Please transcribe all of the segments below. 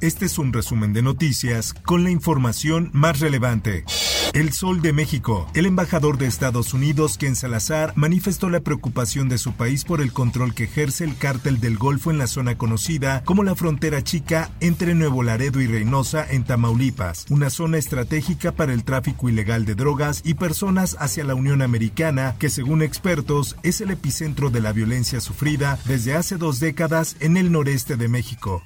Este es un resumen de noticias con la información más relevante. El Sol de México. El embajador de Estados Unidos, Ken Salazar, manifestó la preocupación de su país por el control que ejerce el cártel del Golfo en la zona conocida como la frontera chica entre Nuevo Laredo y Reynosa en Tamaulipas, una zona estratégica para el tráfico ilegal de drogas y personas hacia la Unión Americana, que según expertos es el epicentro de la violencia sufrida desde hace dos décadas en el noreste de México.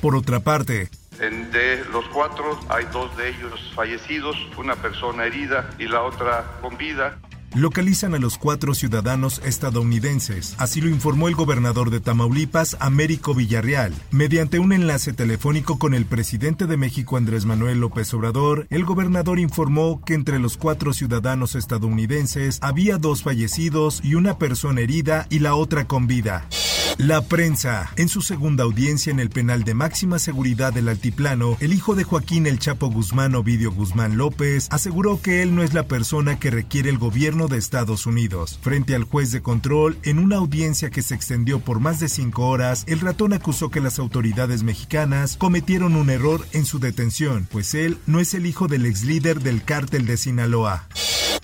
Por otra parte, de los cuatro hay dos de ellos fallecidos, una persona herida y la otra con vida localizan a los cuatro ciudadanos estadounidenses. Así lo informó el gobernador de Tamaulipas, Américo Villarreal. Mediante un enlace telefónico con el presidente de México, Andrés Manuel López Obrador, el gobernador informó que entre los cuatro ciudadanos estadounidenses había dos fallecidos y una persona herida y la otra con vida. La prensa. En su segunda audiencia en el penal de máxima seguridad del Altiplano, el hijo de Joaquín El Chapo Guzmán, Ovidio Guzmán López, aseguró que él no es la persona que requiere el gobierno de Estados Unidos. Frente al juez de control, en una audiencia que se extendió por más de cinco horas, el ratón acusó que las autoridades mexicanas cometieron un error en su detención, pues él no es el hijo del ex líder del cártel de Sinaloa.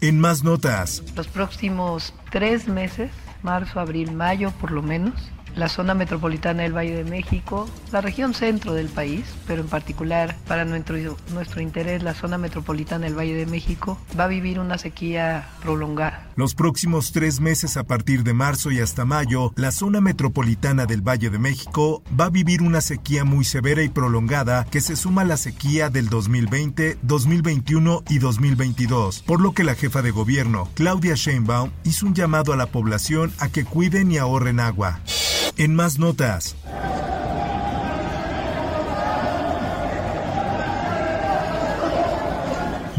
En más notas. Los próximos tres meses, marzo, abril, mayo por lo menos, la zona metropolitana del Valle de México, la región centro del país, pero en particular para nuestro, nuestro interés la zona metropolitana del Valle de México, va a vivir una sequía prolongada. Los próximos tres meses a partir de marzo y hasta mayo, la zona metropolitana del Valle de México va a vivir una sequía muy severa y prolongada que se suma a la sequía del 2020, 2021 y 2022, por lo que la jefa de gobierno, Claudia Sheinbaum, hizo un llamado a la población a que cuiden y ahorren agua. En más notas.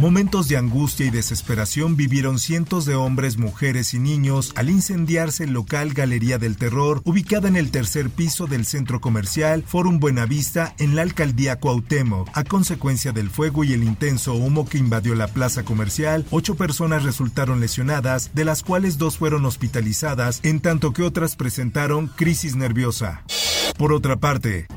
Momentos de angustia y desesperación vivieron cientos de hombres, mujeres y niños al incendiarse el local Galería del Terror, ubicada en el tercer piso del centro comercial Forum Buenavista en la alcaldía Cuauhtémoc. A consecuencia del fuego y el intenso humo que invadió la plaza comercial, ocho personas resultaron lesionadas, de las cuales dos fueron hospitalizadas, en tanto que otras presentaron crisis nerviosa. Por otra parte,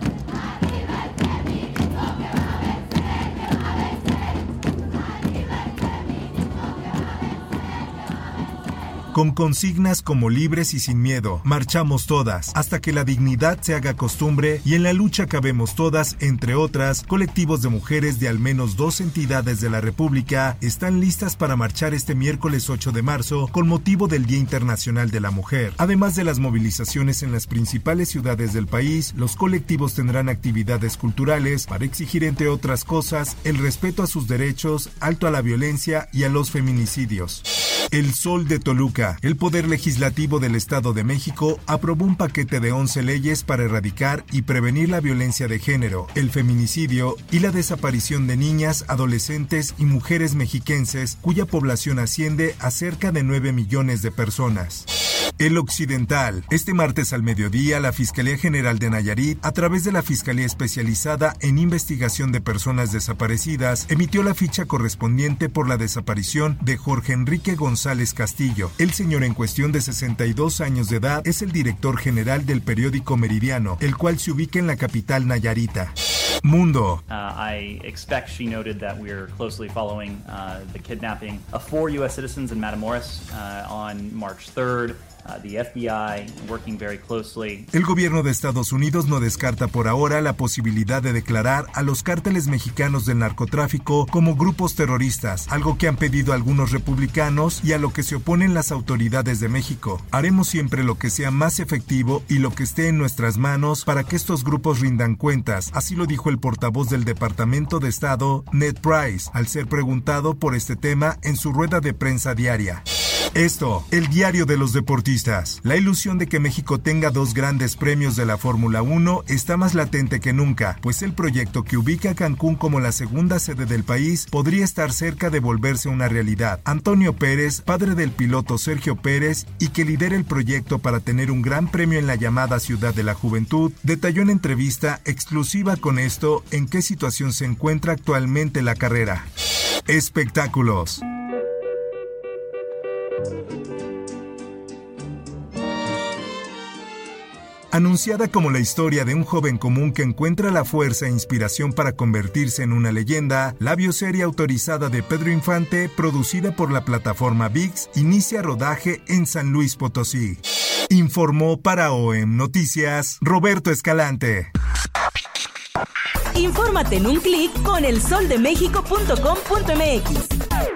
con consignas como libres y sin miedo, marchamos todas, hasta que la dignidad se haga costumbre y en la lucha cabemos todas, entre otras, colectivos de mujeres de al menos dos entidades de la República están listas para marchar este miércoles 8 de marzo con motivo del Día Internacional de la Mujer. Además de las movilizaciones en las principales ciudades del país, los colectivos tendrán actividades culturales para exigir, entre otras cosas, el respeto a sus derechos, alto a la violencia y a los feminicidios. El Sol de Toluca. El Poder Legislativo del Estado de México aprobó un paquete de 11 leyes para erradicar y prevenir la violencia de género, el feminicidio y la desaparición de niñas, adolescentes y mujeres mexiquenses cuya población asciende a cerca de 9 millones de personas. El Occidental. Este martes al mediodía, la Fiscalía General de Nayarit, a través de la Fiscalía Especializada en Investigación de Personas Desaparecidas, emitió la ficha correspondiente por la desaparición de Jorge Enrique González Castillo. El señor en cuestión de 62 años de edad es el director general del periódico Meridiano, el cual se ubica en la capital Nayarita. Mundo. Uh, I expect she noted that we're closely following uh, the kidnapping of four U.S. citizens in Matamoros uh, on March 3rd. Uh, El gobierno de Estados Unidos no descarta por ahora la posibilidad de declarar a los cárteles mexicanos del narcotráfico como grupos terroristas, algo que han pedido algunos republicanos y a lo que se oponen las autoridades de México. Haremos siempre lo que sea más efectivo y lo que esté en nuestras manos para que estos grupos rindan cuentas, así lo dijo el portavoz del Departamento de Estado, Ned Price, al ser preguntado por este tema en su rueda de prensa diaria. Esto, el diario de los deportistas. La ilusión de que México tenga dos grandes premios de la Fórmula 1 está más latente que nunca, pues el proyecto que ubica Cancún como la segunda sede del país podría estar cerca de volverse una realidad. Antonio Pérez, padre del piloto Sergio Pérez y que lidera el proyecto para tener un gran premio en la llamada Ciudad de la Juventud, detalló en entrevista exclusiva con esto en qué situación se encuentra actualmente la carrera. Espectáculos. Anunciada como la historia de un joven común que encuentra la fuerza e inspiración para convertirse en una leyenda, la bioserie autorizada de Pedro Infante, producida por la plataforma VIX, inicia rodaje en San Luis Potosí. Informó para OEM Noticias Roberto Escalante. Infórmate en un clic con elsoldemexico.com.mx.